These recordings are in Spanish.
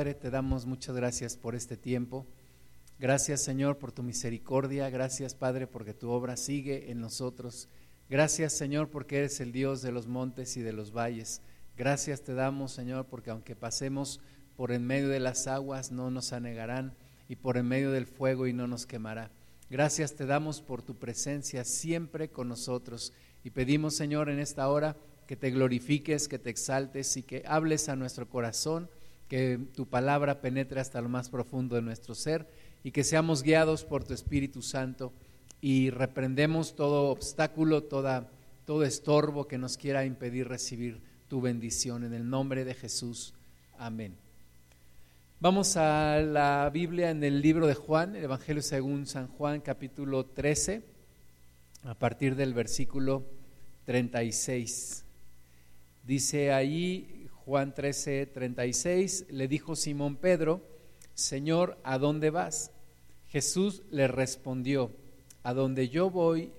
Padre, te damos muchas gracias por este tiempo. Gracias, Señor, por tu misericordia. Gracias, Padre, porque tu obra sigue en nosotros. Gracias, Señor, porque eres el Dios de los montes y de los valles. Gracias te damos, Señor, porque aunque pasemos por en medio de las aguas, no nos anegarán, y por en medio del fuego y no nos quemará. Gracias te damos por tu presencia siempre con nosotros. Y pedimos, Señor, en esta hora que te glorifiques, que te exaltes y que hables a nuestro corazón que tu palabra penetre hasta lo más profundo de nuestro ser y que seamos guiados por tu Espíritu Santo y reprendemos todo obstáculo, toda, todo estorbo que nos quiera impedir recibir tu bendición. En el nombre de Jesús. Amén. Vamos a la Biblia en el libro de Juan, el Evangelio según San Juan, capítulo 13, a partir del versículo 36. Dice allí Juan 13, 36, le dijo Simón Pedro, Señor, ¿a dónde vas? Jesús le respondió, a donde yo voy,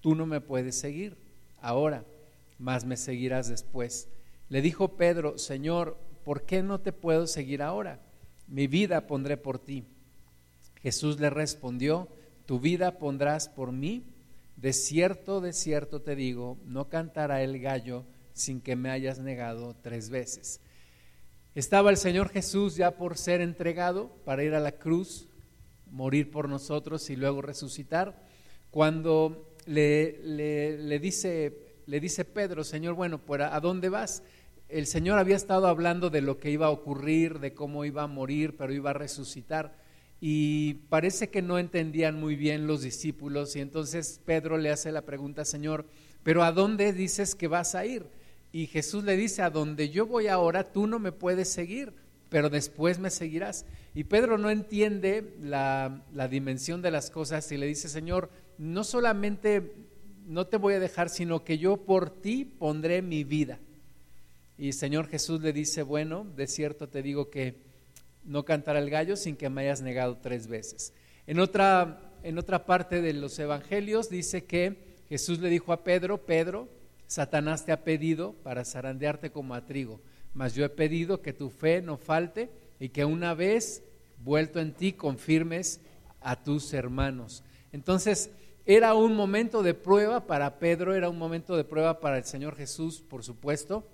tú no me puedes seguir ahora, mas me seguirás después. Le dijo Pedro, Señor, ¿por qué no te puedo seguir ahora? Mi vida pondré por ti. Jesús le respondió, tu vida pondrás por mí. De cierto, de cierto te digo, no cantará el gallo sin que me hayas negado tres veces. Estaba el Señor Jesús ya por ser entregado para ir a la cruz, morir por nosotros y luego resucitar, cuando le, le, dice, le dice Pedro, Señor, bueno, pues ¿a dónde vas? El Señor había estado hablando de lo que iba a ocurrir, de cómo iba a morir, pero iba a resucitar. Y parece que no entendían muy bien los discípulos y entonces Pedro le hace la pregunta, Señor, pero ¿a dónde dices que vas a ir? Y Jesús le dice, a donde yo voy ahora, tú no me puedes seguir, pero después me seguirás. Y Pedro no entiende la, dimensión de las cosas y le dice, Señor, no solamente no te voy a dejar, sino que yo por ti pondré mi vida. Y Señor Jesús le dice, bueno, de cierto te digo que no cantará el gallo sin que me hayas negado tres veces. En otra, en otra parte de los evangelios dice que Jesús le dijo a Pedro, Pedro, Satanás te ha pedido para zarandearte como a trigo, mas yo he pedido que tu fe no falte y que una vez vuelto en ti confirmes a tus hermanos. Entonces, era un momento de prueba para Pedro, era un momento de prueba para el Señor Jesús, por supuesto,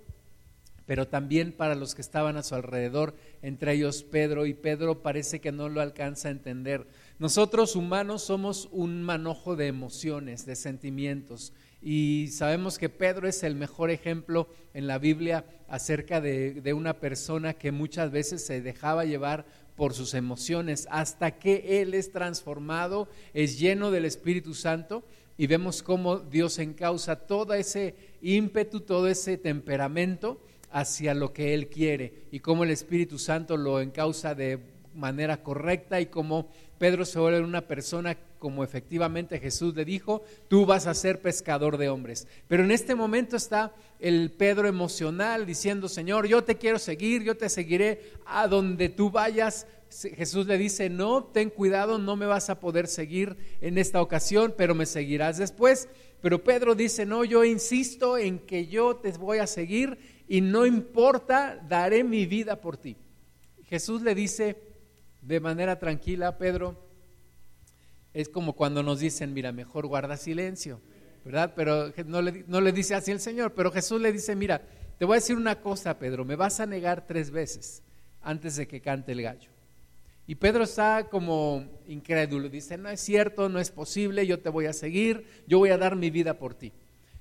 pero también para los que estaban a su alrededor, entre ellos Pedro, y Pedro parece que no lo alcanza a entender. Nosotros humanos somos un manojo de emociones, de sentimientos. Y sabemos que Pedro es el mejor ejemplo en la Biblia acerca de, una persona que muchas veces se dejaba llevar por sus emociones hasta que Él es transformado, es lleno del Espíritu Santo y vemos cómo Dios encausa todo ese ímpetu, todo ese temperamento hacia lo que Él quiere y cómo el Espíritu Santo lo encausa de manera correcta y cómo Pedro se vuelve una persona como efectivamente Jesús le dijo, tú vas a ser pescador de hombres. Pero en este momento está el Pedro emocional diciendo, Señor, yo te quiero seguir, yo te seguiré a donde tú vayas. Jesús le dice, no, ten cuidado, no me vas a poder seguir en esta ocasión, pero me seguirás después. Pero Pedro dice, no, yo insisto en que yo te voy a seguir y no importa, daré mi vida por ti. Jesús le dice, de manera tranquila, Pedro, es como cuando nos dicen, mira, mejor guarda silencio, ¿verdad? Pero no le, dice así el Señor, pero Jesús le dice, mira, te voy a decir una cosa, Pedro, me vas a negar tres veces antes de que cante el gallo. Y Pedro está como incrédulo, dice, no es cierto, no es posible, yo te voy a seguir, yo voy a dar mi vida por ti.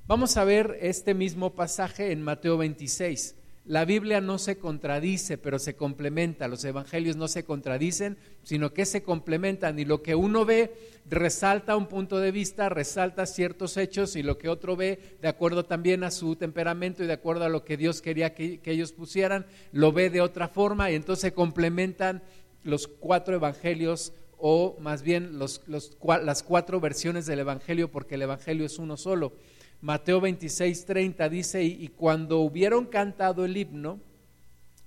Vamos a ver este mismo pasaje en Mateo 26. La Biblia no se contradice, pero se complementa. Los evangelios no se contradicen, sino que se complementan. Y lo que uno ve resalta un punto de vista, resalta ciertos hechos, y lo que otro ve, de acuerdo también a su temperamento y de acuerdo a lo que Dios quería que, ellos pusieran, lo ve de otra forma. Y entonces se complementan los cuatro evangelios o más bien las cuatro versiones del evangelio, porque el evangelio es uno solo. Mateo 26, 30 dice, y cuando hubieron cantado el himno,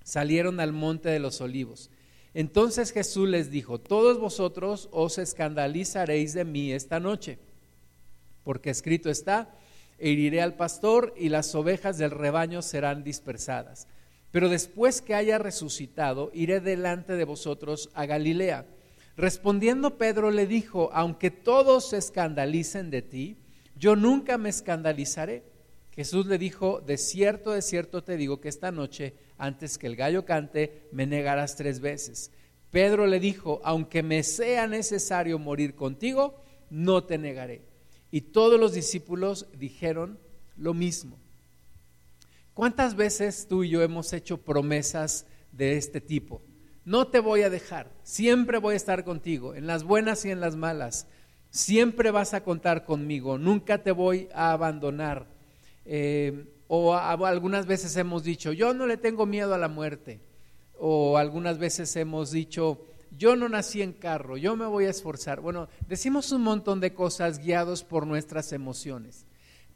salieron al monte de los olivos. Entonces Jesús les dijo, todos vosotros os escandalizaréis de mí esta noche, porque escrito está, heriré al pastor y las ovejas del rebaño serán dispersadas. pero después que haya resucitado, iré delante de vosotros a Galilea. Respondiendo Pedro le dijo, aunque todos se escandalicen de ti, yo nunca me escandalizaré. Jesús le dijo, de cierto, de cierto te digo que esta noche, antes que el gallo cante, me negarás tres veces. Pedro le dijo, aunque me sea necesario morir contigo, no te negaré. Y todos los discípulos dijeron lo mismo. ¿Cuántas veces tú y yo hemos hecho promesas de este tipo? No te voy a dejar, siempre voy a estar contigo, en las buenas y en las malas. Siempre vas a contar conmigo, nunca te voy a abandonar. Eh, o algunas veces hemos dicho, yo no le tengo miedo a la muerte. O algunas veces hemos dicho, yo no nací en carro, yo me voy a esforzar. Bueno, decimos un montón de cosas guiados por nuestras emociones.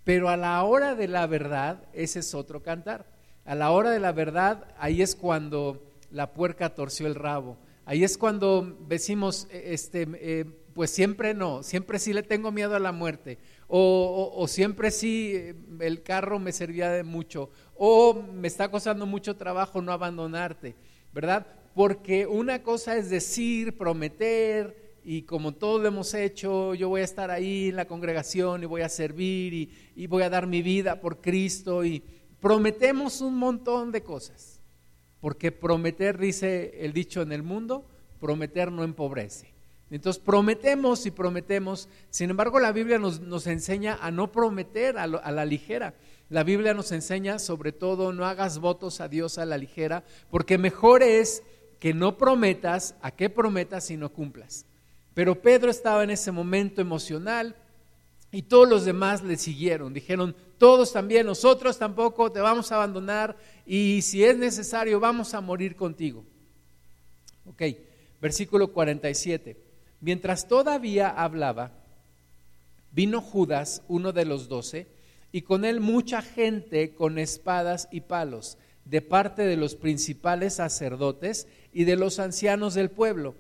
Pero a la hora de la verdad, ese es otro cantar. A la hora de la verdad, ahí es cuando la puerca torció el rabo. Ahí es cuando decimos, e, este, eh, pues siempre no, siempre sí le tengo miedo a la muerte. O, siempre sí eh, el carro me servía de mucho. O me está costando mucho trabajo no abandonarte, ¿verdad? Porque una cosa es decir, prometer, y como todo lo hemos hecho, yo voy a estar ahí en la congregación y voy a servir y, voy a dar mi vida por Cristo y prometemos un montón de cosas. Porque prometer, dice el dicho en el mundo, prometer no empobrece. Entonces prometemos y prometemos, sin embargo la Biblia nos, enseña a no prometer a, a la ligera. La Biblia nos enseña sobre todo no hagas votos a Dios a la ligera, porque mejor es que no prometas a que prometas y no cumplas. Pero Pedro estaba en ese momento emocional y todos los demás le siguieron. Dijeron, todos también, nosotros tampoco te vamos a abandonar y si es necesario vamos a morir contigo. Ok, versículo 47. Mientras todavía hablaba, vino Judas, uno de los doce, y con él mucha gente con espadas y palos, de parte de los principales sacerdotes y de los ancianos del pueblo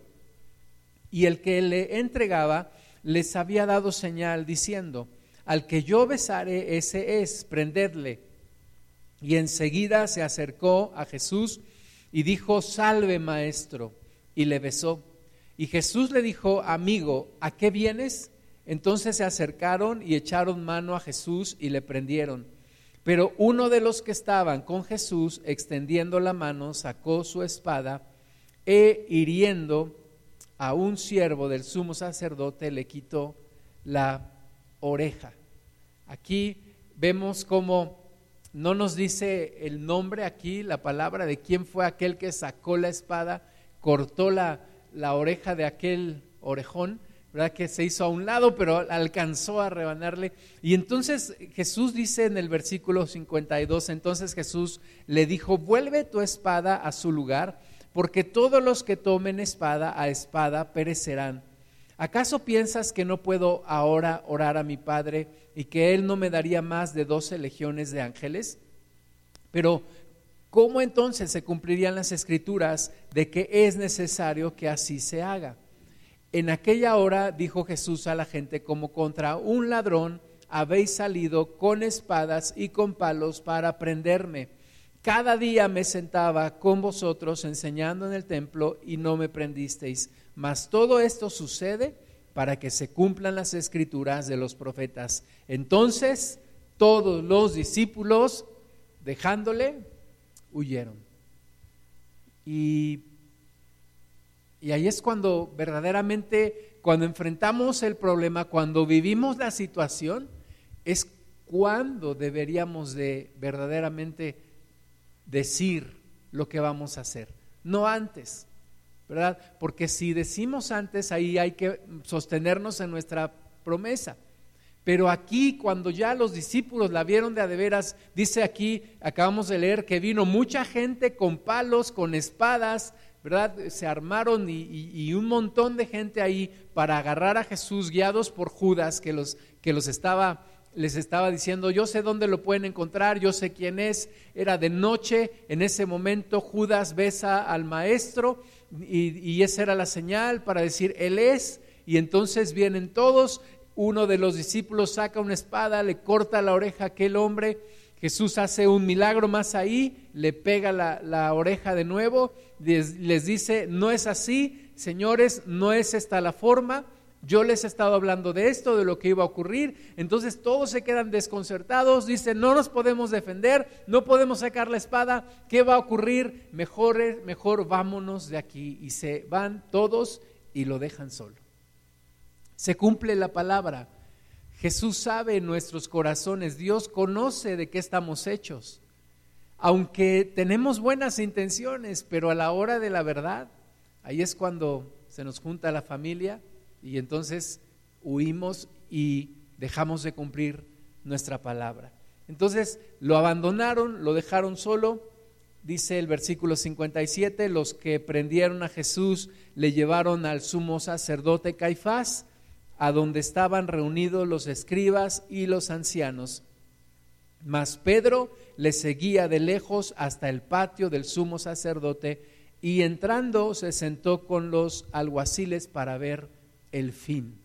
y el que le entregaba les había dado señal diciendo, al que yo besare, ese es, prendedle. Y enseguida se acercó a Jesús y dijo, salve maestro, y le besó. Y Jesús le dijo, amigo, ¿a qué vienes? Entonces se acercaron y echaron mano a Jesús y le prendieron. Pero uno de los que estaban con Jesús, extendiendo la mano, sacó su espada e hiriendo a un siervo del sumo sacerdote le quitó la oreja. Aquí vemos cómo no nos dice el nombre aquí, la palabra de quién fue aquel que sacó la espada, cortó la, la oreja de aquel orejón, ¿verdad? Que se hizo a un lado, pero alcanzó a rebanarle. Y entonces Jesús dice en el versículo 52, entonces Jesús le dijo, vuelve tu espada a su lugar porque todos los que tomen espada a espada perecerán. ¿Acaso piensas que no puedo ahora orar a mi Padre y que Él no me daría más de doce legiones de ángeles? Pero, ¿cómo entonces se cumplirían las escrituras de que es necesario que así se haga? En aquella hora dijo Jesús a la gente, como contra un ladrón habéis salido con espadas y con palos para prenderme cada día me sentaba con vosotros enseñando en el templo y no me prendisteis. Mas todo esto sucede para que se cumplan las escrituras de los profetas. Entonces todos los discípulos, dejándole, huyeron. Y, y ahí es cuando verdaderamente, cuando enfrentamos el problema, cuando vivimos la situación, es cuando deberíamos de verdaderamente decir lo que vamos a hacer, no antes, ¿verdad? Porque si decimos antes, ahí hay que sostenernos en nuestra promesa. Pero aquí, cuando ya los discípulos la vieron de a de veras, dice aquí, acabamos de leer que vino mucha gente con palos, con espadas, ¿verdad? Se armaron y, un montón de gente ahí para agarrar a Jesús, guiados por Judas, que los, que los estaba les estaba diciendo, yo sé dónde lo pueden encontrar, yo sé quién es. Era de noche, en ese momento Judas besa al maestro y, esa era la señal para decir, Él es. Y entonces vienen todos, uno de los discípulos saca una espada, le corta la oreja a aquel hombre Jesús hace un milagro más ahí, le pega la, oreja de nuevo, les, dice, no es así, señores, no es esta la forma, yo les he estado hablando de esto, de lo que iba a ocurrir. Entonces todos se quedan desconcertados. Dicen, no nos podemos defender, no podemos sacar la espada. ¿Qué va a ocurrir? Mejor, mejor vámonos de aquí. Y se van todos y lo dejan solo. Se cumple la palabra. Jesús sabe en nuestros corazones. Dios conoce de qué estamos hechos. Aunque tenemos buenas intenciones, pero a la hora de la verdad, ahí es cuando se nos junta la familia y entonces huimos y dejamos de cumplir nuestra palabra. Entonces lo abandonaron, lo dejaron solo. Dice el versículo 57, los que prendieron a Jesús le llevaron al sumo sacerdote Caifás, a donde estaban reunidos los escribas y los ancianos. Mas Pedro le seguía de lejos hasta el patio del sumo sacerdote y entrando se sentó con los alguaciles para ver el fin.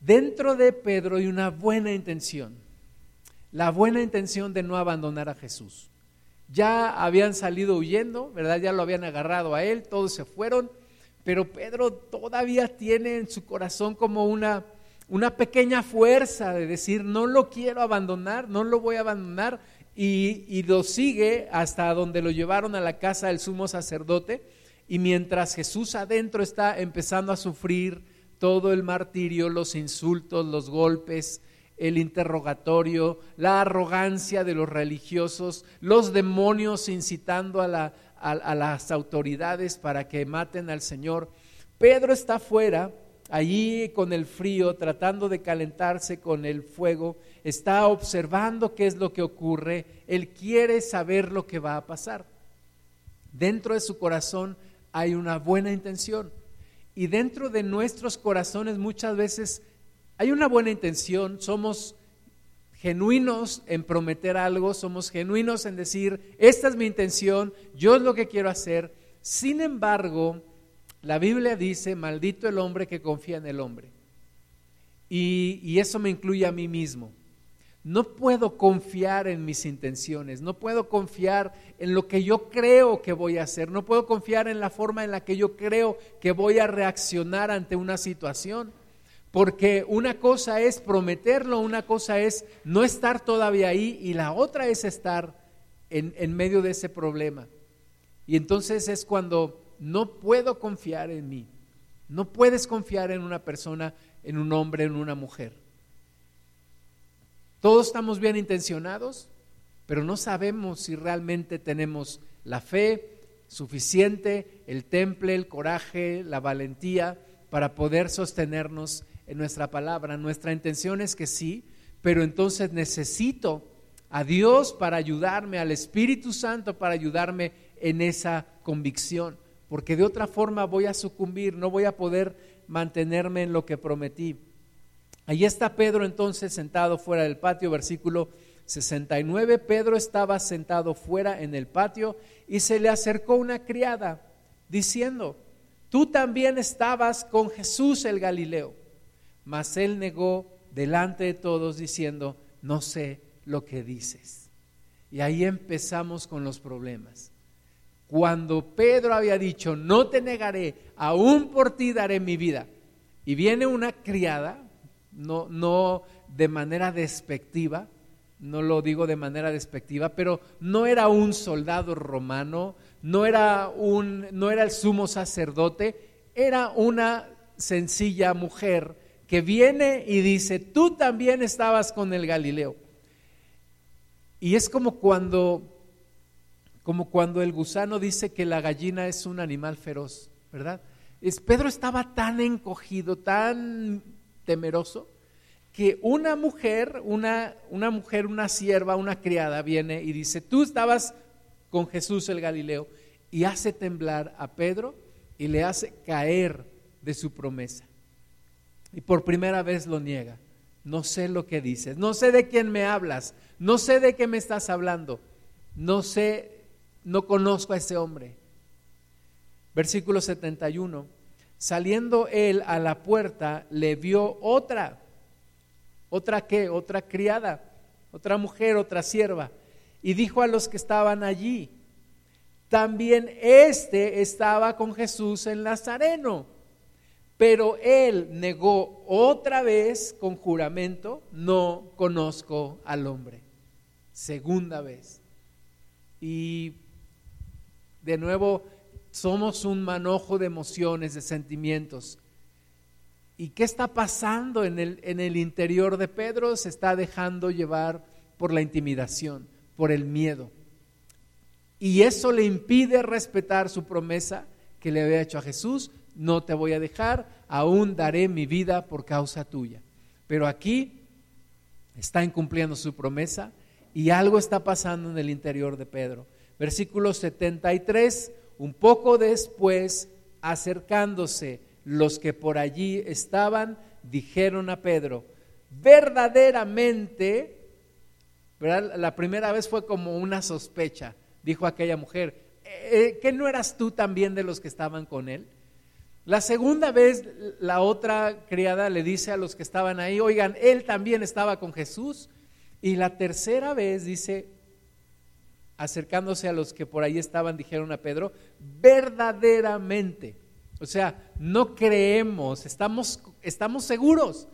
Dentro de Pedro hay una buena intención, la buena intención de no abandonar a Jesús. Ya habían salido huyendo, ¿verdad? Ya lo habían agarrado a él, todos se fueron, pero Pedro todavía tiene en su corazón como una, una pequeña fuerza de decir, no lo quiero abandonar, no lo voy a abandonar, y, y lo sigue hasta donde lo llevaron a la casa del sumo sacerdote. Y mientras Jesús adentro está empezando a sufrir todo el martirio, los insultos, los golpes, el interrogatorio, la arrogancia de los religiosos, los demonios incitando a, las autoridades para que maten al Señor. Pedro está afuera, allí con el frío, tratando de calentarse con el fuego, está observando qué es lo que ocurre, él quiere saber lo que va a pasar. Dentro de su corazón hay una buena intención. Y dentro de nuestros corazones muchas veces hay una buena intención, somos genuinos en prometer algo, somos genuinos en decir, esta es mi intención, yo es lo que quiero hacer. Sin embargo, la Biblia dice, maldito el hombre que confía en el hombre. Y, y eso me incluye a mí mismo. No puedo confiar en mis intenciones, no puedo confiar en lo que yo creo que voy a hacer, no puedo confiar en la forma en la que yo creo que voy a reaccionar ante una situación. Porque una cosa es prometerlo, una cosa es no estar todavía ahí y la otra es estar en, en medio de ese problema. Y entonces es cuando no puedo confiar en mí. No puedes confiar en una persona, en un hombre, en una mujer. Todos estamos bien intencionados, pero no sabemos si realmente tenemos la fe suficiente, el temple, el coraje, la valentía para poder sostenernos en nuestra palabra. Nuestra intención es que sí, pero entonces necesito a Dios para ayudarme, al Espíritu Santo para ayudarme en esa convicción, porque de otra forma voy a sucumbir, no voy a poder mantenerme en lo que prometí. Allí está Pedro entonces sentado fuera del patio, versículo 69. Pedro estaba sentado fuera en el patio y se le acercó una criada diciendo, tú también estabas con Jesús el Galileo. Mas él negó delante de todos diciendo, no sé lo que dices. Y ahí empezamos con los problemas. Cuando Pedro había dicho, no te negaré, aún por ti daré mi vida. Y viene una criada, no, no de manera despectiva, no lo digo de manera despectiva, pero no era un soldado romano, no era, un, no era el sumo sacerdote, era una sencilla mujer que viene y dice, tú también estabas con el Galileo. Y es como cuando, como cuando el gusano dice que la gallina es un animal feroz, ¿verdad? Es, Pedro estaba tan encogido, tan temeroso, que una mujer, una, una mujer, una sierva, una criada viene y dice, tú estabas con Jesús el Galileo, y hace temblar a Pedro y le hace caer de su promesa. Y por primera vez lo niega. No sé lo que dices, no sé de quién me hablas, no sé de qué me estás hablando, no sé, no conozco a ese hombre. Versículo 71. Saliendo él a la puerta, le vio otra. ¿Otra qué? Otra criada. otra mujer, otra sierva, y dijo a los que estaban allí, también este estaba con Jesús en Nazareno, pero él negó otra vez con juramento, no conozco al hombre. Segunda vez. Y de nuevo, somos un manojo de emociones, de sentimientos. ¿Y qué está pasando en el, en el interior de Pedro? Se está dejando llevar por la intimidación, por el miedo. Y eso le impide respetar su promesa que le había hecho a Jesús, no te voy a dejar, aún daré mi vida por causa tuya. Pero aquí está incumpliendo su promesa y algo está pasando en el interior de Pedro. Versículo 73, un poco después, acercándose los que por allí estaban, dijeron a Pedro, verdaderamente, la primera vez fue como una sospecha, dijo aquella mujer, eh, ¿que no eras tú también de los que estaban con él? La segunda vez la otra criada le dice a los que estaban ahí, oigan, él también estaba con Jesús. Y la tercera vez dice, acercándose a los que por ahí estaban, dijeron a Pedro, verdaderamente. O sea, no creemos, estamos, estamos seguros.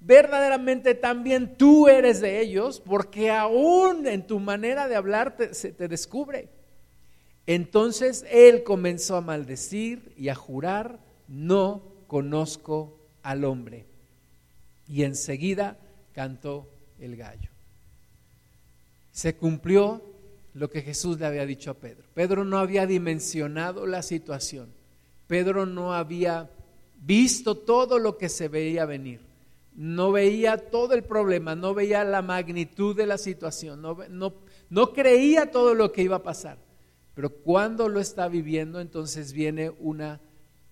Verdaderamente también tú eres de ellos, porque aún en tu manera de hablar se te descubre. Entonces él comenzó a maldecir y a jurar, no conozco al hombre. Y enseguida cantó el gallo. Se cumplió lo que Jesús le había dicho a Pedro. Pedro no había dimensionado la situación. Pedro no había visto todo lo que se veía venir. No veía todo el problema, no veía la magnitud de la situación, no, no, no creía todo lo que iba a pasar. Pero cuando lo está viviendo, entonces viene una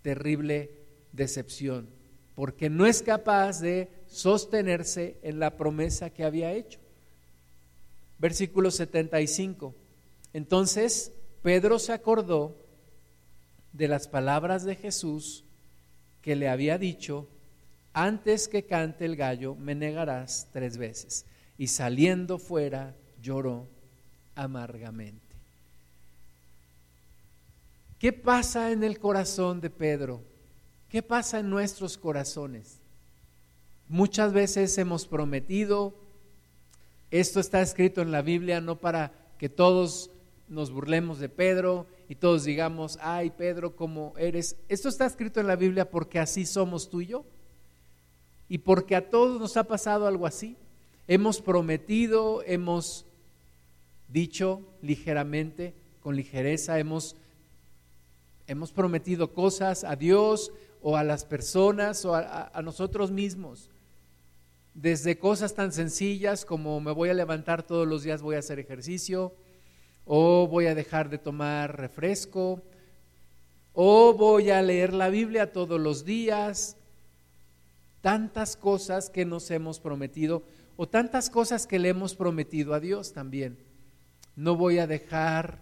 terrible decepción, porque no es capaz de sostenerse en la promesa que había hecho. Versículo 75. Entonces Pedro se acordó de las palabras de Jesús que le había dicho, antes que cante el gallo, me negarás tres veces. Y saliendo fuera, lloró amargamente. ¿Qué pasa en el corazón de Pedro? ¿Qué pasa en nuestros corazones? Muchas veces hemos prometido, esto está escrito en la Biblia no para que todos nos burlemos de Pedro y todos digamos, ay Pedro, ¿cómo eres? Esto está escrito en la Biblia porque así somos tú y yo. Y porque a todos nos ha pasado algo así. Hemos prometido, hemos dicho ligeramente, con ligereza, hemos hemos prometido cosas a Dios o a las personas o a, nosotros mismos. Desde cosas tan sencillas como me voy a levantar todos los días, voy a hacer ejercicio, o voy a dejar de tomar refresco, o voy a leer la Biblia todos los días. Tantas cosas que nos hemos prometido, o tantas cosas que le hemos prometido a Dios también. No voy a dejar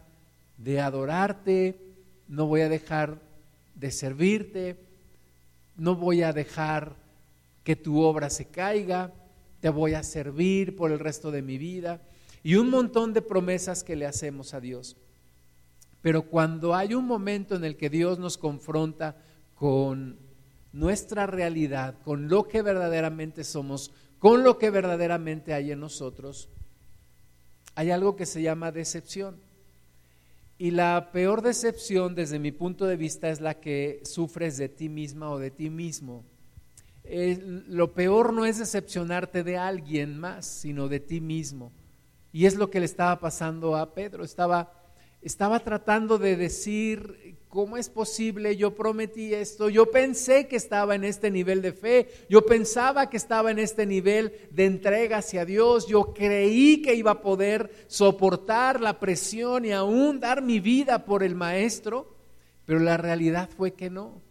de adorarte, no voy a dejar de servirte, no voy a dejar que tu obra se caiga, te voy a servir por el resto de mi vida y un montón de promesas que le hacemos a Dios. Pero cuando hay un momento en el que Dios nos confronta con nuestra realidad, con lo que verdaderamente somos, con lo que verdaderamente hay en nosotros, hay algo que se llama decepción. Y la peor decepción desde mi punto de vista es la que sufres de ti misma o de ti mismo. lo peor no es decepcionarte de alguien más, sino de ti mismo. Y es lo que le estaba pasando a Pedro. Estaba, estaba tratando de decir, ¿cómo es posible? Yo prometí esto, yo pensé que estaba en este nivel de fe, yo pensaba que estaba en este nivel de entrega hacia Dios, yo creí que iba a poder soportar la presión y aún dar mi vida por el Maestro, pero la realidad fue que no.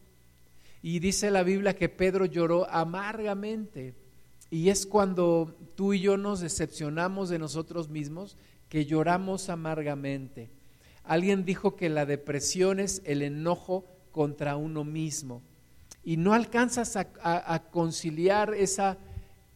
Y dice la Biblia que Pedro lloró amargamente. Y es cuando tú y yo nos decepcionamos de nosotros mismos que lloramos amargamente. Alguien dijo que la depresión es el enojo contra uno mismo y no alcanzas a, conciliar esa,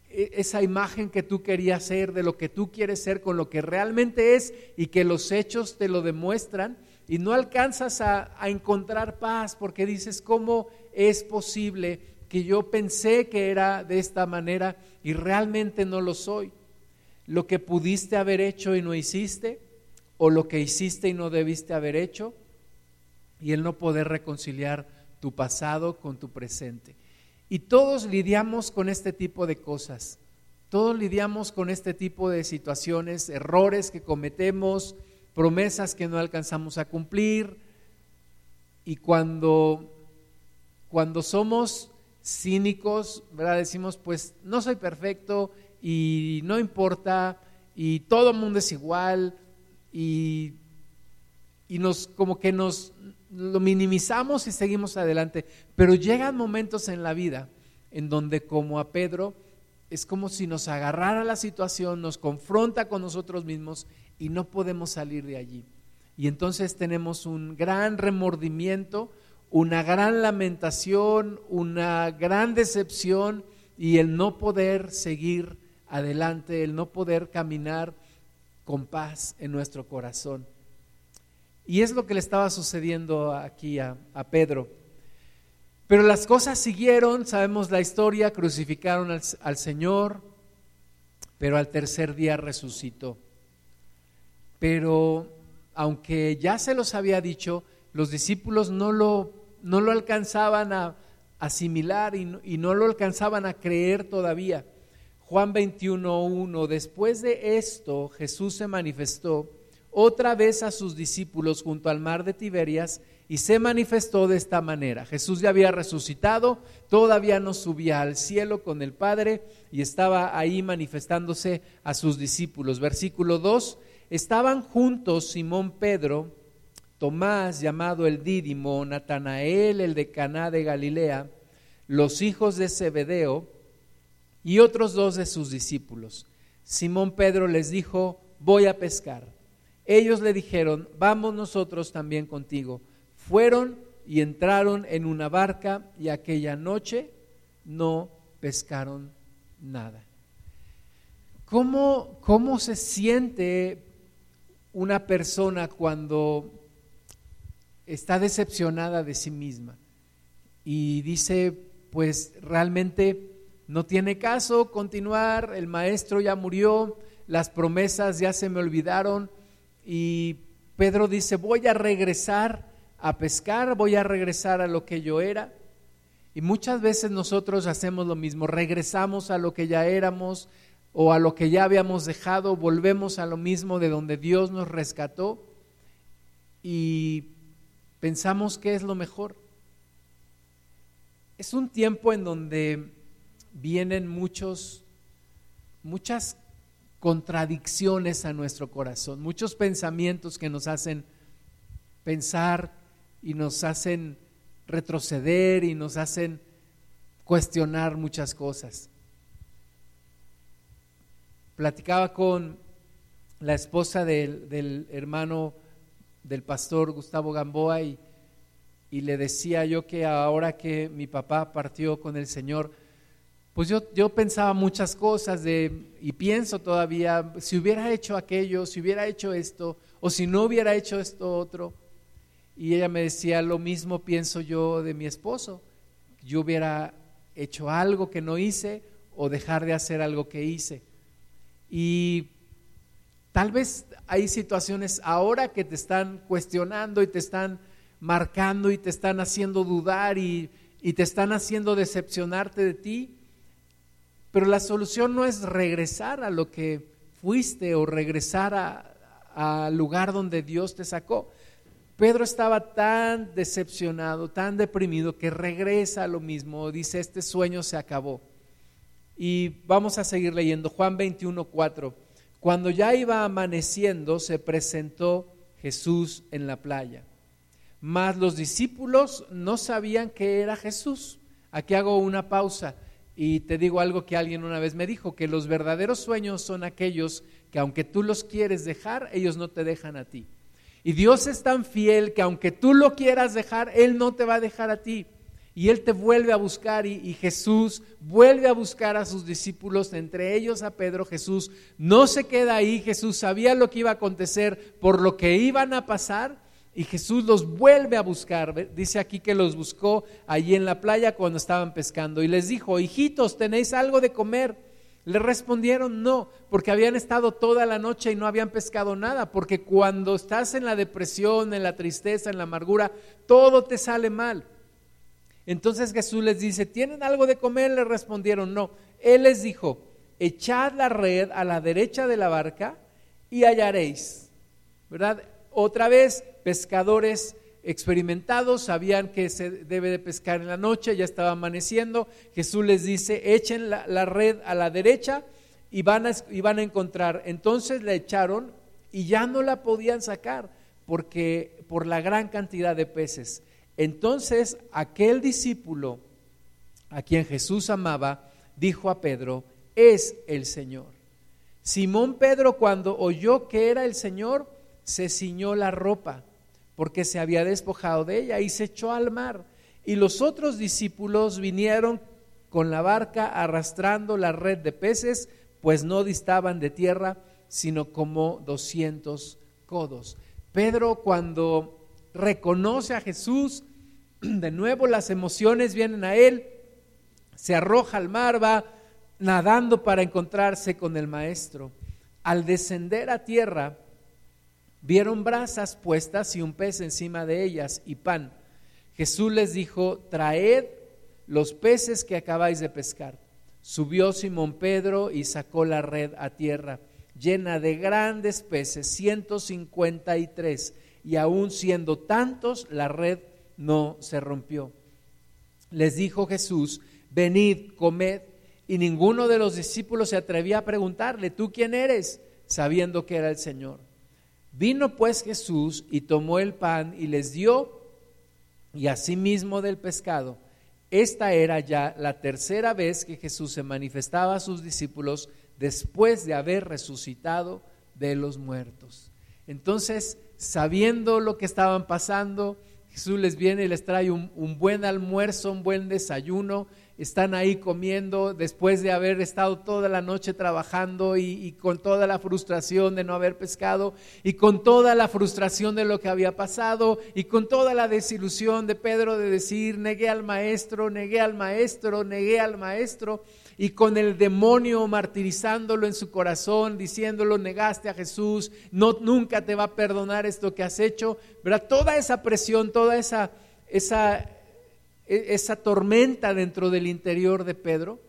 e, esa imagen que tú querías ser, de lo que tú quieres ser, con lo que realmente es y que los hechos te lo demuestran y no alcanzas a, a encontrar paz porque dices, ¿cómo es posible que yo pensé que era de esta manera y realmente no lo soy? Lo que pudiste haber hecho y no hiciste, o lo que hiciste y no debiste haber hecho, y el no poder reconciliar tu pasado con tu presente. Y todos lidiamos con este tipo de cosas. Todos lidiamos con este tipo de situaciones, errores que cometemos, promesas que no alcanzamos a cumplir. Y cuando, cuando somos cínicos, decimos, pues no soy perfecto y no importa y todo el mundo es igual y, y nos como que nos lo minimizamos y seguimos adelante. Pero llegan momentos en la vida en donde como a Pedro es como si nos agarrara la situación, nos confronta con nosotros mismos y no podemos salir de allí. Y entonces tenemos un gran remordimiento, una gran lamentación, una gran decepción y el no poder seguir adelante, el no poder caminar con paz en nuestro corazón. Y es lo que le estaba sucediendo aquí a, Pedro. Pero las cosas siguieron, sabemos la historia, crucificaron al, al Señor, pero al tercer día resucitó. Pero aunque ya se los había dicho, los discípulos no lo, no lo alcanzaban a asimilar y y no lo alcanzaban a creer todavía. Juan 21.1, después de esto Jesús se manifestó otra vez a sus discípulos junto al mar de Tiberias y se manifestó de esta manera. Jesús ya había resucitado, todavía no subía al cielo con el Padre y estaba ahí manifestándose a sus discípulos. Versículo 2, estaban juntos Simón Pedro, Tomás llamado el Dídimo, Natanael el de Caná de Galilea, los hijos de Zebedeo y otros dos de sus discípulos. Simón Pedro les dijo, voy a pescar. Ellos le dijeron, vamos nosotros también contigo. Fueron y entraron en una barca y aquella noche no pescaron nada. ¿Cómo, cómo se siente una persona cuando está decepcionada de sí misma y dice, pues realmente no tiene caso continuar, el maestro ya murió, las promesas ya se me olvidaron, y Pedro dice, voy a regresar a pescar, voy a regresar a lo que yo era. Y muchas veces nosotros hacemos lo mismo, regresamos a lo que ya éramos o a lo que ya habíamos dejado, volvemos a lo mismo de donde Dios nos rescató y pensamos que es lo mejor. Es un tiempo en donde vienen muchos, muchas contradicciones a nuestro corazón, muchos pensamientos que nos hacen pensar y nos hacen retroceder y nos hacen cuestionar muchas cosas. Platicaba con la esposa del, hermano del pastor Gustavo Gamboa y, y le decía yo que ahora que mi papá partió con el Señor, pues yo, yo pensaba muchas cosas de, y pienso todavía, si hubiera hecho aquello, si hubiera hecho esto, o si no hubiera hecho esto otro. Y ella me decía, lo mismo pienso yo de mi esposo, yo hubiera hecho algo que no hice o dejar de hacer algo que hice. Y tal vez hay situaciones ahora que te están cuestionando y te están marcando y te están haciendo dudar y, y te están haciendo decepcionarte de ti pero la solución no es regresar a lo que fuiste o regresar al lugar donde Dios te sacó. Pedro estaba tan decepcionado, tan deprimido, que regresa a lo mismo. Dice, este sueño se acabó. Y vamos a seguir leyendo Juan 21, 4. Cuando ya iba amaneciendo, se presentó Jesús en la playa. Mas los discípulos no sabían que era Jesús. Aquí hago una pausa. Y te digo algo que alguien una vez me dijo, que los verdaderos sueños son aquellos que aunque tú los quieres dejar, ellos no te dejan a ti. Y Dios es tan fiel que aunque tú lo quieras dejar, Él no te va a dejar a ti. Y Él te vuelve a buscar y, Jesús vuelve a buscar a sus discípulos, entre ellos a Pedro. Jesús no se queda ahí, Jesús sabía lo que iba a acontecer, por lo que iban a pasar, y Jesús los vuelve a buscar. Dice aquí que los buscó allí en la playa cuando estaban pescando y les dijo, hijitos, ¿tenéis algo de comer? Le respondieron no, porque habían estado toda la noche y no habían pescado nada, porque cuando estás en la depresión, en la tristeza, en la amargura, todo te sale mal. Entonces Jesús les dice, ¿tienen algo de comer? Le respondieron, no. Él les dijo, echad la red a la derecha de la barca y hallaréis. ¿Verdad? Otra vez, pescadores experimentados sabían que se debe de pescar en la noche, ya estaba amaneciendo. Jesús les dice, echen la, red a la derecha y van, a, y van a encontrar. Entonces la echaron y ya no la podían sacar porque por la gran cantidad de peces. Entonces aquel discípulo a quien Jesús amaba dijo a Pedro, es el Señor. Simón Pedro cuando oyó que era el Señor, se ciñó la ropa porque se había despojado de ella y se echó al mar. Y los otros discípulos vinieron con la barca arrastrando la red de peces, pues no distaban de tierra, sino como doscientos codos. Pedro cuando reconoce a Jesús, de nuevo las emociones vienen a él, se arroja al mar, va nadando para encontrarse con el maestro. Al descender a tierra, vieron brasas puestas y un pez encima de ellas y pan. Jesús les dijo, traed los peces que acabáis de pescar. Subió Simón Pedro y sacó la red a tierra, llena de grandes peces, ciento cincuenta y tres y aun siendo tantos, la red no se rompió. Les dijo Jesús, venid, comed. Y ninguno de los discípulos se atrevía a preguntarle, ¿tú quién eres? sabiendo que era el Señor. Vino pues Jesús y tomó el pan y les dio, y asimismo del pescado. Esta era ya la tercera vez que Jesús se manifestaba a sus discípulos después de haber resucitado de los muertos. Entonces sabiendo lo que estaban pasando, Jesús les viene y les trae un, buen almuerzo, un buen desayuno. Están ahí comiendo después de haber estado toda la noche trabajando y, con toda la frustración de no haber pescado y con toda la frustración de lo que había pasado y con toda la desilusión de Pedro de decir, negué al maestro, negué al maestro, negué al maestro y con el demonio martirizándolo en su corazón, diciéndolo, negaste a Jesús, no, nunca te va a perdonar esto que has hecho, ¿verdad? Toda esa presión, toda esa, esa, esa tormenta dentro del interior de Pedro.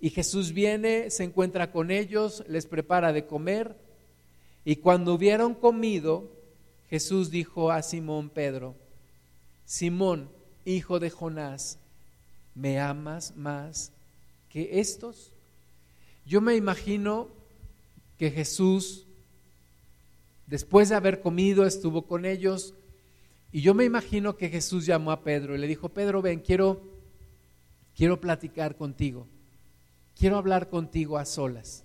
Y Jesús viene, se encuentra con ellos, les prepara de comer. Y cuando hubieron comido, Jesús dijo a Simón Pedro, Simón, hijo de Jonás, ¿me amas más que estos. Yo me imagino que Jesús, después de haber comido, estuvo con ellos, y yo me imagino que Jesús llamó a Pedro y le dijo, Pedro, ven, quiero, quiero platicar contigo, quiero hablar contigo a solas,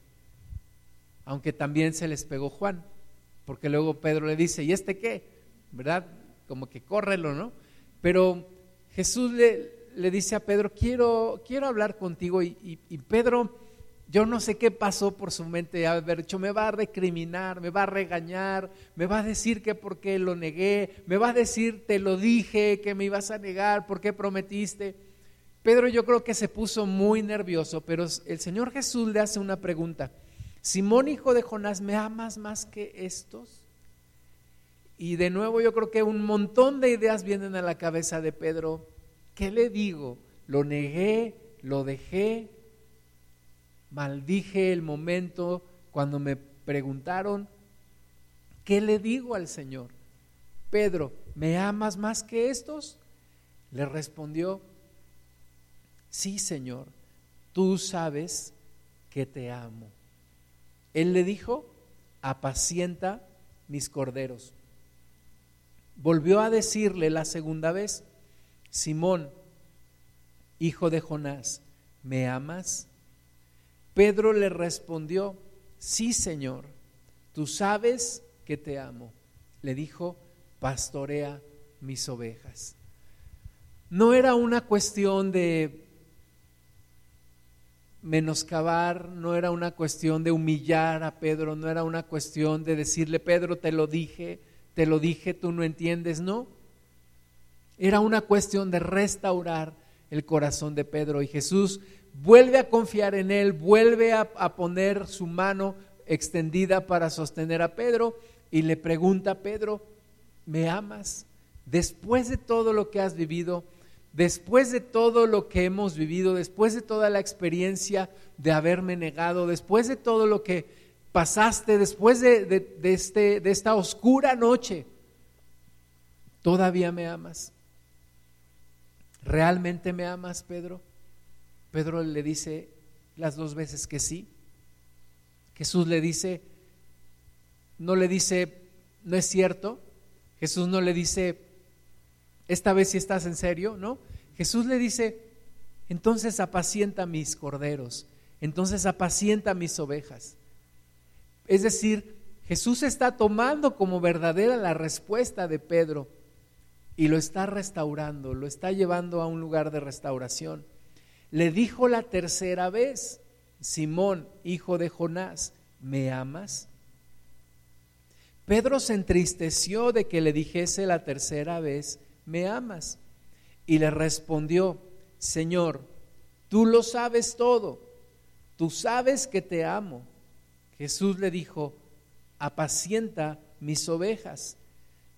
aunque también se les pegó Juan, porque luego Pedro le dice, ¿y este qué? ¿Verdad? Como que córrelo, ¿no? Pero Jesús le, le dice a Pedro, quiero, quiero hablar contigo. Y, Pedro, yo no sé qué pasó por su mente haber dicho, me va a recriminar, me va a regañar, me va a decir que por qué lo negué, me va a decir, te lo dije, que me ibas a negar, por qué prometiste. Pedro yo creo que se puso muy nervioso, pero el Señor Jesús le hace una pregunta. Simón, hijo de Jonás, ¿me amas más que estos? Y de nuevo yo creo que un montón de ideas vienen a la cabeza de Pedro. ¿Qué le digo? Lo negué, lo dejé, maldije el momento cuando me preguntaron, ¿qué le digo al Señor? Pedro, ¿me amas más que estos? Le respondió, sí, Señor, tú sabes que te amo. Él le dijo, apacienta mis corderos. Volvió a decirle la segunda vez, Simón, hijo de Jonás, ¿me amas? Pedro le respondió, sí, Señor, tú sabes que te amo. Le dijo, pastorea mis ovejas. no era una cuestión de menoscabar, no era una cuestión de humillar a Pedro, no era una cuestión de decirle, Pedro, te lo dije, te lo dije, tú no entiendes, no. Era una cuestión de restaurar el corazón de Pedro y Jesús vuelve a confiar en él, vuelve a, poner su mano extendida para sostener a Pedro y le pregunta a Pedro, ¿me amas? Después de todo lo que has vivido, después de todo lo que hemos vivido, después de toda la experiencia de haberme negado, después de todo lo que pasaste, después de, este, de esta oscura noche, ¿todavía me amas? ¿Realmente me amas, Pedro? Pedro le dice las dos veces que sí. Jesús le dice, no le dice, no es cierto. Jesús no le dice, esta vez si estás en serio, ¿no? Jesús le dice, entonces apacienta mis corderos, entonces apacienta mis ovejas. Es decir, Jesús está tomando como verdadera la respuesta de Pedro y lo está restaurando, lo está llevando a un lugar de restauración. Le dijo la tercera vez, Simón, hijo de Jonás, ¿me amas? Pedro se entristeció de que le dijese la tercera vez, ¿me amas? Y le respondió, Señor, tú lo sabes todo, tú sabes que te amo. Jesús le dijo, apacienta mis ovejas.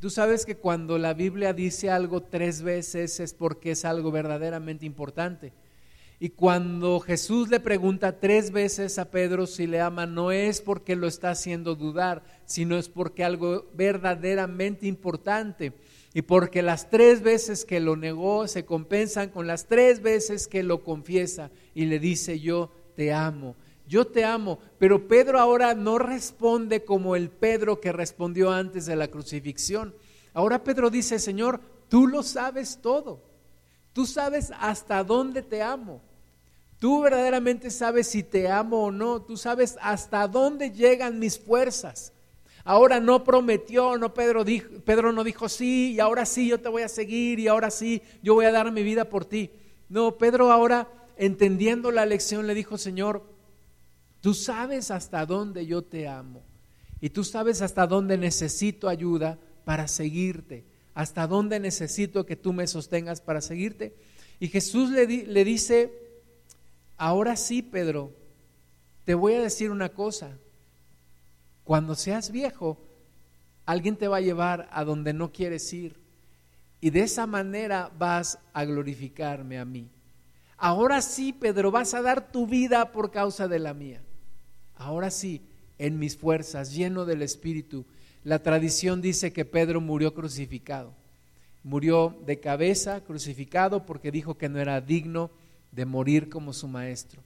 tú sabes que cuando la Biblia dice algo tres veces es porque es algo verdaderamente importante. Y cuando Jesús le pregunta tres veces a Pedro si le ama, no es porque lo está haciendo dudar, sino es porque algo verdaderamente importante. Y porque las tres veces que lo negó se compensan con las tres veces que lo confiesa y le dice, yo te amo, yo te amo. Pero Pedro ahora no responde como el Pedro que respondió antes de la crucifixión. Ahora Pedro dice, Señor, tú lo sabes todo. Tú sabes hasta dónde te amo. Tú verdaderamente sabes si te amo o no. Tú sabes hasta dónde llegan mis fuerzas. Ahora no prometió, no Pedro dijo, Pedro no dijo sí, y ahora sí yo te voy a seguir, y ahora sí yo voy a dar mi vida por ti. No, Pedro ahora, entendiendo la lección, le dijo, Señor, tú sabes hasta dónde yo te amo, y tú sabes hasta dónde necesito ayuda para seguirte, hasta dónde necesito que tú me sostengas para seguirte. Y Jesús le, le dice, ahora sí, Pedro, te voy a decir una cosa. Cuando seas viejo, alguien te va a llevar a donde no quieres ir y de esa manera vas a glorificarme a mí. Ahora sí, Pedro, vas a dar tu vida por causa de la mía. Ahora sí, en mis fuerzas, lleno del Espíritu. La tradición dice que Pedro murió crucificado. Murió de cabeza, crucificado, porque dijo que no era digno de morir como su maestro.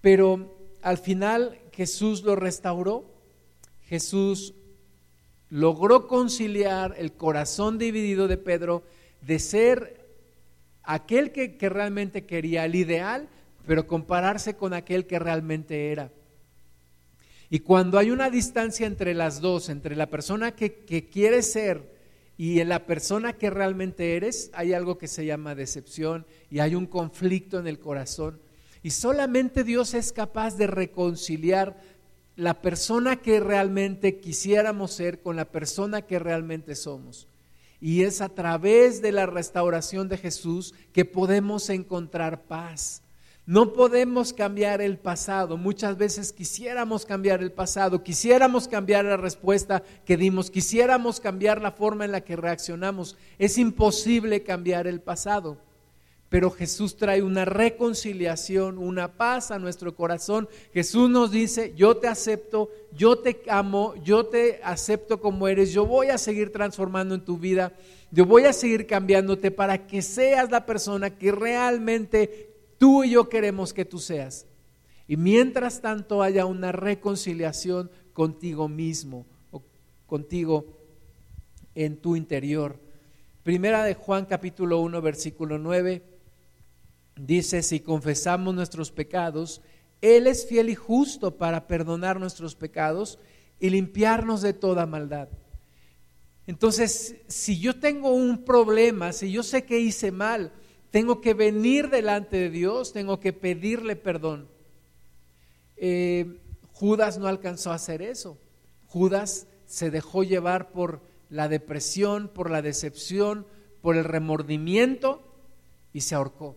Pero al final Jesús lo restauró, Jesús logró conciliar el corazón dividido de Pedro de ser aquel que, realmente quería, el ideal, pero compararse con aquel que realmente era. Y cuando hay una distancia entre las dos, entre la persona que, que quiere ser y la persona que realmente eres, hay algo que se llama decepción y hay un conflicto en el corazón. Y solamente Dios es capaz de reconciliar la persona que realmente quisiéramos ser con la persona que realmente somos. Y es a través de la restauración de Jesús que podemos encontrar paz. No podemos cambiar el pasado. Muchas veces quisiéramos cambiar el pasado, quisiéramos cambiar la respuesta que dimos, quisiéramos cambiar la forma en la que reaccionamos. Es imposible cambiar el pasado. Pero Jesús trae una reconciliación, una paz a nuestro corazón. Jesús nos dice, yo te acepto, yo te amo, yo te acepto como eres, yo voy a seguir transformando en tu vida, yo voy a seguir cambiándote para que seas la persona que realmente tú y yo queremos que tú seas. Y mientras tanto haya una reconciliación contigo mismo o contigo en tu interior. Primera de Juan capítulo 1 versículo 9 dice, si confesamos nuestros pecados, Él es fiel y justo para perdonar nuestros pecados y limpiarnos de toda maldad. Entonces, si yo tengo un problema, si yo sé que hice mal, tengo que venir delante de Dios, tengo que pedirle perdón. Eh, Judas no alcanzó a hacer eso. Judas se dejó llevar por la depresión, por la decepción, por el remordimiento y se ahorcó.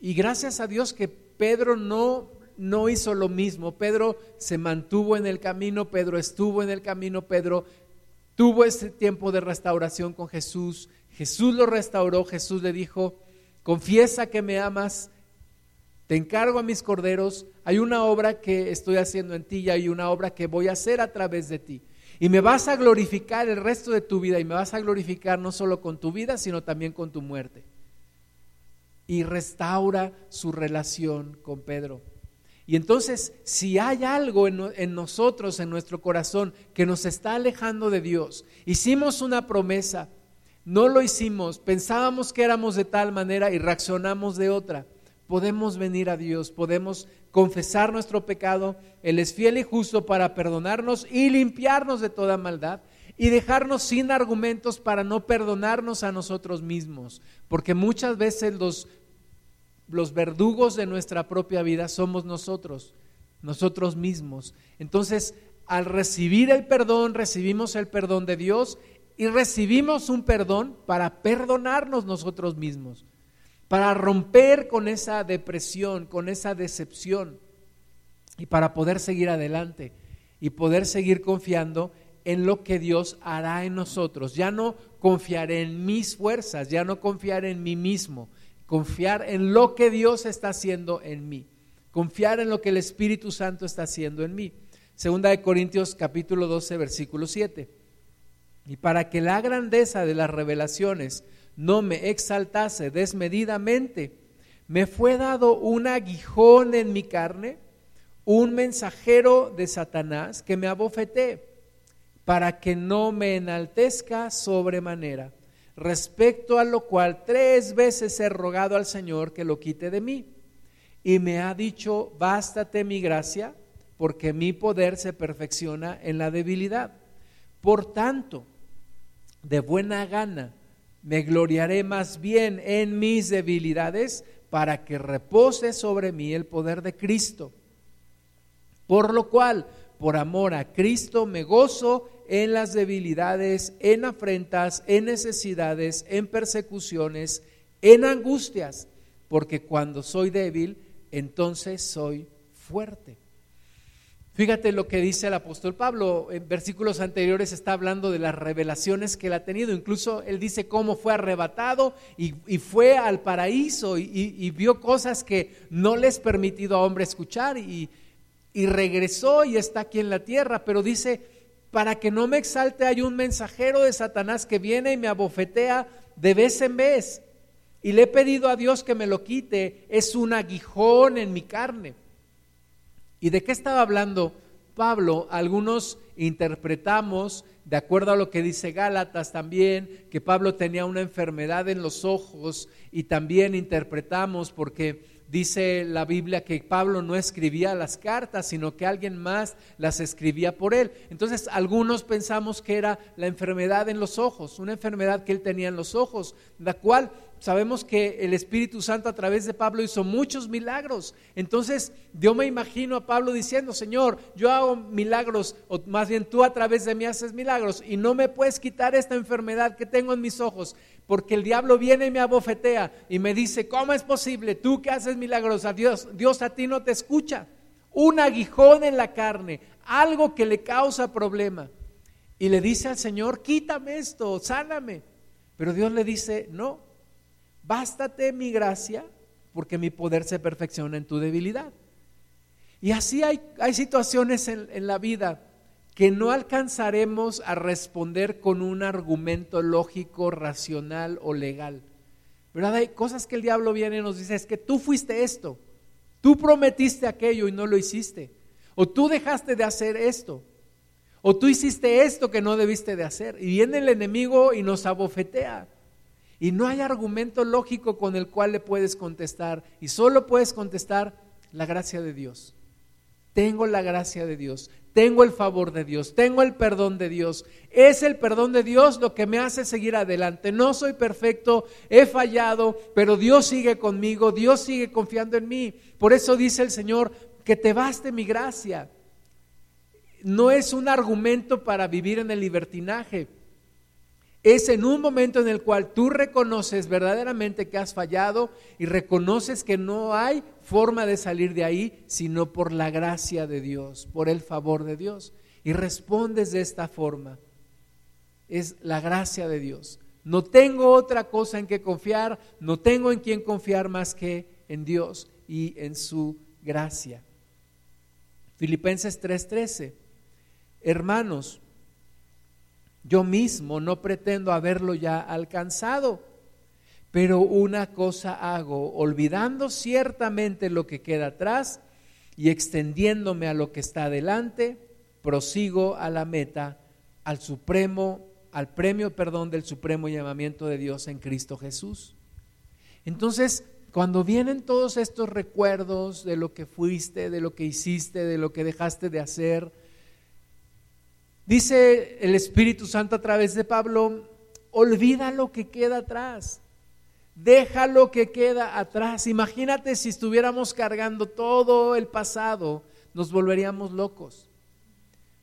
Y gracias a Dios que Pedro no, no hizo lo mismo. Pedro se mantuvo en el camino, Pedro estuvo en el camino, Pedro tuvo ese tiempo de restauración con Jesús. Jesús lo restauró, Jesús le dijo, confiesa que me amas, te encargo a mis corderos, hay una obra que estoy haciendo en ti y hay una obra que voy a hacer a través de ti. Y me vas a glorificar el resto de tu vida y me vas a glorificar no solo con tu vida, sino también con tu muerte. Y restaura su relación con Pedro. Y entonces, si hay algo en, en, nosotros, en nuestro corazón, que nos está alejando de Dios, hicimos una promesa, no lo hicimos, pensábamos que éramos de tal manera y reaccionamos de otra. Podemos venir a Dios, podemos confesar nuestro pecado, Él es fiel y justo para perdonarnos y limpiarnos de toda maldad y dejarnos sin argumentos para no perdonarnos a nosotros mismos, porque muchas veces los, los verdugos de nuestra propia vida somos nosotros, nosotros mismos. Entonces, al recibir el perdón, recibimos el perdón de Dios y recibimos un perdón para perdonarnos nosotros mismos para romper con esa depresión, con esa decepción y para poder seguir adelante y poder seguir confiando en lo que Dios hará en nosotros. Ya no confiar en mis fuerzas, ya no confiar en mí mismo, confiar en lo que Dios está haciendo en mí, confiar en lo que el Espíritu Santo está haciendo en mí. Segunda de Corintios capítulo 12 versículo 7. Y para que la grandeza de las revelaciones no me exaltase desmedidamente, me fue dado un aguijón en mi carne, un mensajero de Satanás que me abofeté, para que no me enaltezca sobremanera, respecto a lo cual tres veces he rogado al Señor que lo quite de mí. Y me ha dicho, bástate mi gracia, porque mi poder se perfecciona en la debilidad. Por tanto, de buena gana, me gloriaré más bien en mis debilidades para que repose sobre mí el poder de Cristo. Por lo cual, por amor a Cristo, me gozo en las debilidades, en afrentas, en necesidades, en persecuciones, en angustias, porque cuando soy débil, entonces soy fuerte. Fíjate lo que dice el apóstol Pablo. En versículos anteriores está hablando de las revelaciones que él ha tenido. Incluso él dice cómo fue arrebatado y, fue al paraíso y, vio cosas que no les permitido a hombre escuchar y, y regresó y está aquí en la tierra. Pero dice, para que no me exalte hay un mensajero de Satanás que viene y me abofetea de vez en vez. Y le he pedido a Dios que me lo quite. Es un aguijón en mi carne. ¿Y de qué estaba hablando Pablo? Algunos interpretamos, de acuerdo a lo que dice Gálatas también, que Pablo tenía una enfermedad en los ojos y también interpretamos porque dice la Biblia que Pablo no escribía las cartas, sino que alguien más las escribía por él. Entonces algunos pensamos que era la enfermedad en los ojos, una enfermedad que él tenía en los ojos, la cual sabemos que el Espíritu Santo a través de Pablo hizo muchos milagros. Entonces yo me imagino a Pablo diciendo, Señor, yo hago milagros, o más bien tú a través de mí haces milagros, y no me puedes quitar esta enfermedad que tengo en mis ojos, porque el diablo viene y me abofetea y me dice, ¿cómo es posible? Tú que haces milagros a Dios, Dios a ti no te escucha. Un aguijón en la carne, algo que le causa problema. Y le dice al Señor, quítame esto, sáname. Pero Dios le dice, no, bástate mi gracia, porque mi poder se perfecciona en tu debilidad. Y así hay, hay situaciones en, en la vida que no alcanzaremos a responder con un argumento lógico, racional o legal. ¿Verdad? Hay cosas que el diablo viene y nos dice, es que tú fuiste esto, tú prometiste aquello y no lo hiciste, o tú dejaste de hacer esto, o tú hiciste esto que no debiste de hacer. Y viene el enemigo y nos abofetea. Y no hay argumento lógico con el cual le puedes contestar. Y solo puedes contestar la gracia de Dios. Tengo la gracia de Dios, tengo el favor de Dios, tengo el perdón de Dios. Es el perdón de Dios lo que me hace seguir adelante. No soy perfecto, he fallado, pero Dios sigue conmigo, Dios sigue confiando en mí. Por eso dice el Señor, que te baste mi gracia. No es un argumento para vivir en el libertinaje es en un momento en el cual tú reconoces verdaderamente que has fallado y reconoces que no hay forma de salir de ahí sino por la gracia de Dios, por el favor de Dios. Y respondes de esta forma. Es la gracia de Dios. No tengo otra cosa en que confiar, no tengo en quien confiar más que en Dios y en su gracia. Filipenses 3:13. Hermanos, yo mismo no pretendo haberlo ya alcanzado, pero una cosa hago, olvidando ciertamente lo que queda atrás y extendiéndome a lo que está adelante, prosigo a la meta, al supremo, al premio, perdón, del supremo llamamiento de Dios en Cristo Jesús. Entonces, cuando vienen todos estos recuerdos de lo que fuiste, de lo que hiciste, de lo que dejaste de hacer, Dice el Espíritu Santo a través de Pablo, olvida lo que queda atrás, deja lo que queda atrás. Imagínate si estuviéramos cargando todo el pasado, nos volveríamos locos.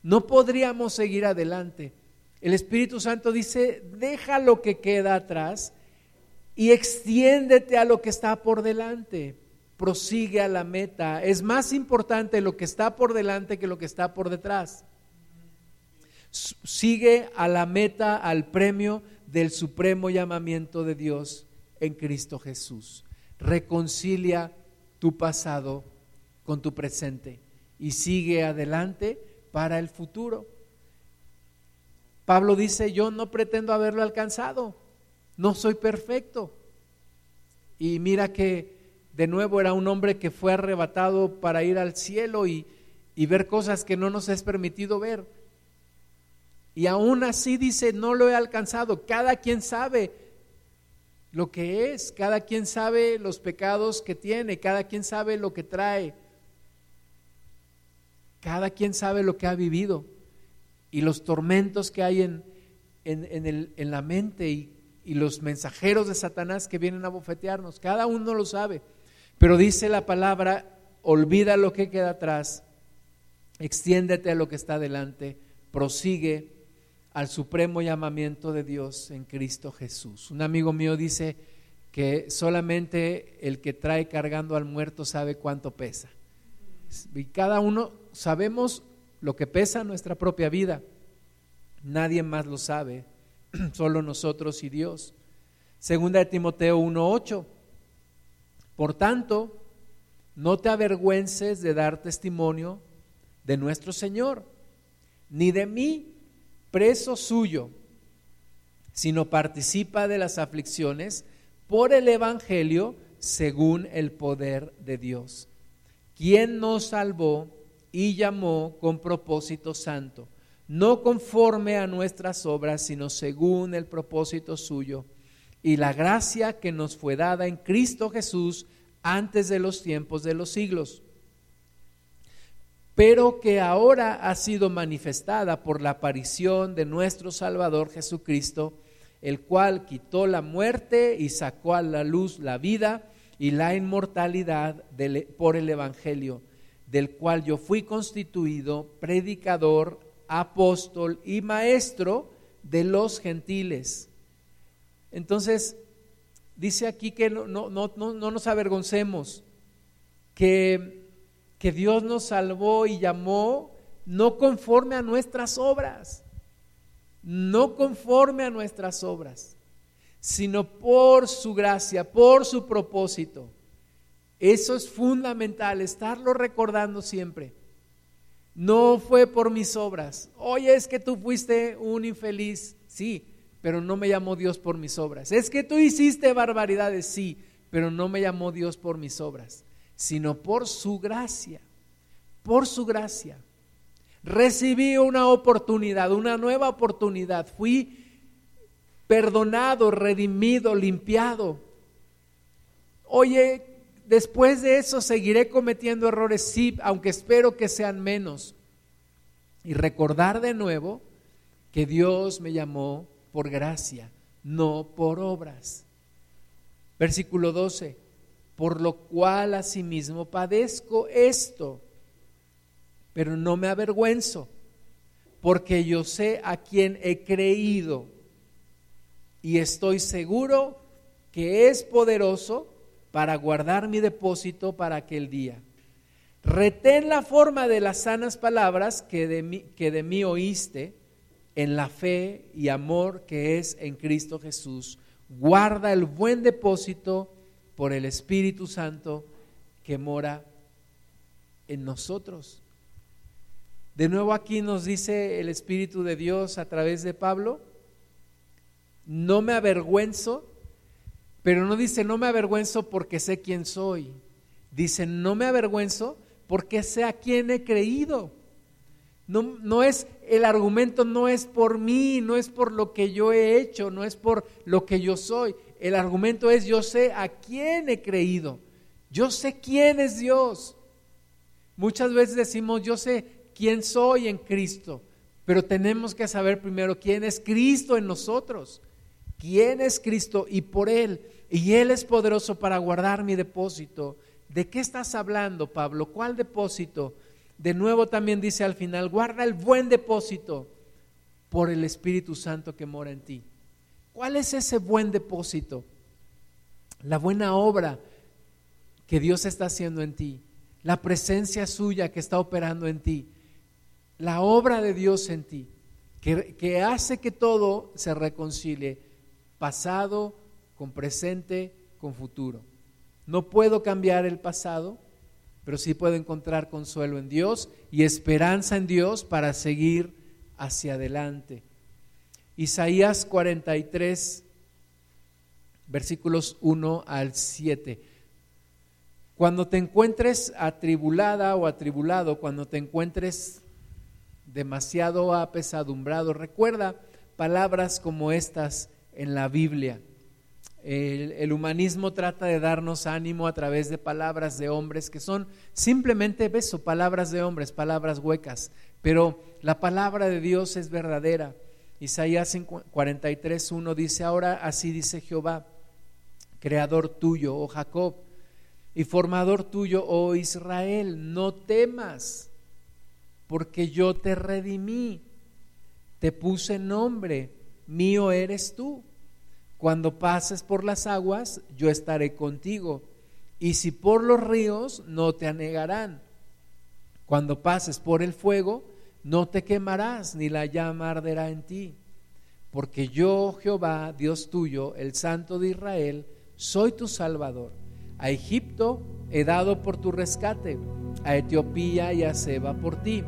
No podríamos seguir adelante. El Espíritu Santo dice, deja lo que queda atrás y extiéndete a lo que está por delante. Prosigue a la meta. Es más importante lo que está por delante que lo que está por detrás sigue a la meta, al premio del supremo llamamiento de Dios en Cristo Jesús. Reconcilia tu pasado con tu presente y sigue adelante para el futuro. Pablo dice, yo no pretendo haberlo alcanzado, no soy perfecto. Y mira que de nuevo era un hombre que fue arrebatado para ir al cielo y, y ver cosas que no nos es permitido ver y aún así dice, no lo he alcanzado. Cada quien sabe lo que es, cada quien sabe los pecados que tiene, cada quien sabe lo que trae, cada quien sabe lo que ha vivido y los tormentos que hay en, en, la mente y, y los mensajeros de Satanás que vienen a bofetearnos. Cada uno lo sabe. Pero dice la palabra, olvida lo que queda atrás, extiéndete a lo que está delante, prosigue al supremo llamamiento de Dios en Cristo Jesús. Un amigo mío dice que solamente el que trae cargando al muerto sabe cuánto pesa. Y cada uno sabemos lo que pesa nuestra propia vida. Nadie más lo sabe, solo nosotros y Dios. Segunda de Timoteo 1:8. Por tanto, no te avergüences de dar testimonio de nuestro Señor, ni de mí, preso suyo, sino participa de las aflicciones por el Evangelio según el poder de Dios, quien nos salvó y llamó con propósito santo, no conforme a nuestras obras, sino según el propósito suyo. Y la gracia que nos fue dada en Cristo Jesús antes de los tiempos de los siglos pero que ahora ha sido manifestada por la aparición de nuestro Salvador Jesucristo, el cual quitó la muerte y sacó a la luz la vida y la inmortalidad por el Evangelio, del cual yo fui constituido predicador, apóstol y maestro de los gentiles. Entonces, dice aquí que no, no, no, no nos avergoncemos, que que Dios nos salvó y llamó no conforme a nuestras obras, no conforme a nuestras obras, sino por su gracia, por su propósito. Eso es fundamental, estarlo recordando siempre. No fue por mis obras. Oye, es que tú fuiste un infeliz, sí, pero no me llamó Dios por mis obras. Es que tú hiciste barbaridades, sí, pero no me llamó Dios por mis obras, sino por su gracia, por su gracia. Recibí una oportunidad, una nueva oportunidad. Fui perdonado, redimido, limpiado. Oye, después de eso seguiré cometiendo errores, sí, aunque espero que sean menos. Y recordar de nuevo que Dios me llamó por gracia, no por obras. Versículo 12, por lo cual asimismo padezco esto, pero no me avergüenzo, porque yo sé a quien he creído y estoy seguro que es poderoso para guardar mi depósito para aquel día. Retén la forma de las sanas palabras que de mí, que de mí oíste en la fe y amor que es en Cristo Jesús. Guarda el buen depósito por el Espíritu Santo que mora en nosotros. De nuevo aquí nos dice el Espíritu de Dios a través de Pablo, no me avergüenzo, pero no dice no me avergüenzo porque sé quién soy. Dice no me avergüenzo porque sé a quién he creído. No, no es, el argumento no es por mí, no es por lo que yo he hecho, no es por lo que yo soy. El argumento es yo sé a quién he creído. Yo sé quién es Dios. Muchas veces decimos yo sé quién soy en Cristo, pero tenemos que saber primero quién es Cristo en nosotros quién es Cristo y por Él. Y Él es poderoso para guardar mi depósito. ¿De qué estás hablando, Pablo? ¿Cuál depósito? De nuevo también dice al final, guarda el buen depósito por el Espíritu Santo que mora en ti. ¿Cuál es ese buen depósito? La buena obra que Dios está haciendo en ti, la presencia suya que está operando en ti, la obra de Dios en ti, que, hace que todo se reconcilie pasado, con presente, con futuro. No puedo cambiar el pasado, pero sí puedo encontrar consuelo en Dios y esperanza en Dios para seguir hacia adelante. Isaías 43, versículos 1 al 7. Cuando te encuentres atribulada o atribulado, cuando te encuentres demasiado apesadumbrado, recuerda palabras como estas en la Biblia. El, humanismo trata de darnos ánimo a través de palabras de hombres que son simplemente beso, palabras de hombres, palabras huecas, pero la palabra de Dios es verdadera. Isaías 43.1 dice, ahora así dice Jehová, creador tuyo, oh Jacob, y formador tuyo, oh Israel, no temas, porque yo te redimí, te puse nombre mío eres tú. Cuando pases por las aguas, yo estaré contigo. Y si por los ríos, no te anegarán. Cuando pases por el fuego, no te quemarás, ni la llama arderá en ti. Porque yo, Jehová, Dios tuyo, el Santo de Israel, soy tu Salvador. A Egipto he dado por tu rescate, a Etiopía y a Seba por ti.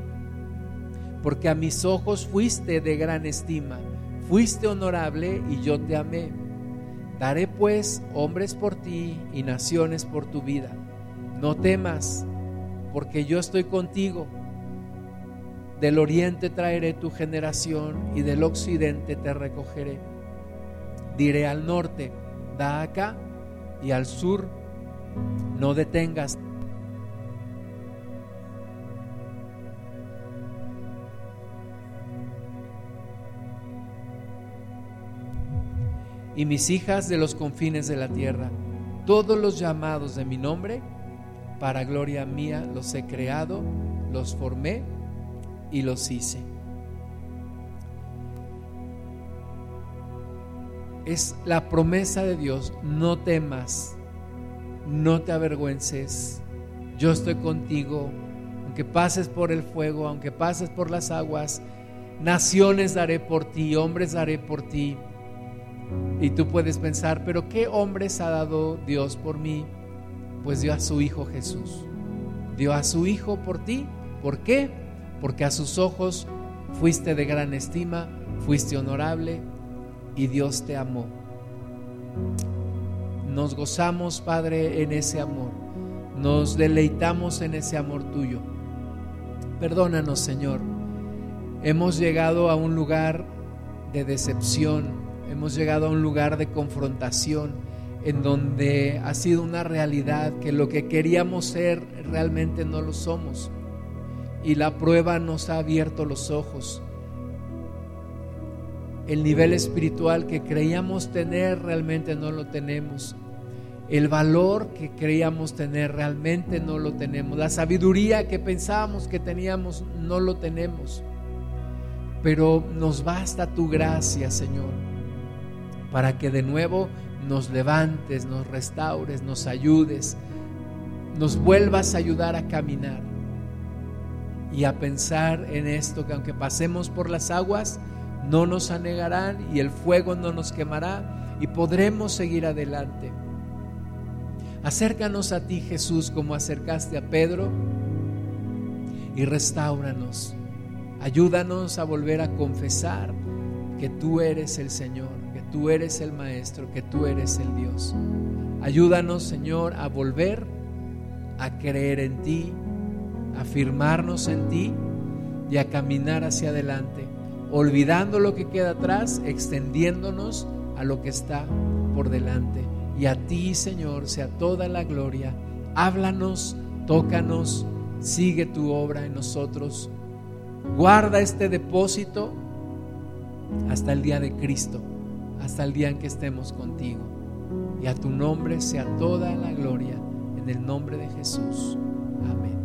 Porque a mis ojos fuiste de gran estima Fuiste honorable y yo te amé. Daré pues hombres por ti y naciones por tu vida. No temas, porque yo estoy contigo. Del oriente traeré tu generación y del occidente te recogeré. Diré al norte, da acá, y al sur, no detengas. y mis hijas de los confines de la tierra. Todos los llamados de mi nombre, para gloria mía los he creado, los formé y los hice. Es la promesa de Dios, no temas, no te avergüences, yo estoy contigo, aunque pases por el fuego, aunque pases por las aguas, naciones daré por ti, hombres daré por ti Y tú puedes pensar, pero ¿qué hombres ha dado Dios por mí? Pues dio a su Hijo Jesús. Dio a su Hijo por ti. ¿Por qué? Porque a sus ojos fuiste de gran estima, fuiste honorable y Dios te amó. Nos gozamos, Padre, en ese amor. Nos deleitamos en ese amor tuyo. Perdónanos, Señor. Hemos llegado a un lugar de decepción, hemos llegado a un lugar de confrontación en donde ha sido una realidad que lo que queríamos ser realmente no lo somos. Y la prueba nos ha abierto los ojos el nivel espiritual que creíamos tener realmente no lo tenemos. El valor que creíamos tener realmente no lo tenemos. La sabiduría que pensábamos que teníamos no lo tenemos. Pero nos basta tu gracia, Señor, para que de nuevo nos levantes, nos restaures, nos ayudes, nos vuelvas a ayudar a caminar y a pensar en esto, que aunque pasemos por las aguas, no nos anegarán y el fuego no nos quemará y podremos seguir adelante. Acércanos a ti Jesús como acercaste a Pedro y restauranos. Ayúdanos a volver a confesar que tú eres el Señor, que tú eres el Maestro, que tú eres el Dios. Ayúdanos Señor a volver a creer en ti, a firmarnos en ti y a caminar hacia adelante olvidando lo que queda atrás, extendiéndonos a lo que está por delante. Y a ti, Señor, sea toda la gloria. Háblanos, tócanos, sigue tu obra en nosotros. Guarda este depósito hasta el día de Cristo, hasta el día en que estemos contigo. Y a tu nombre sea toda la gloria, en el nombre de Jesús. Amén.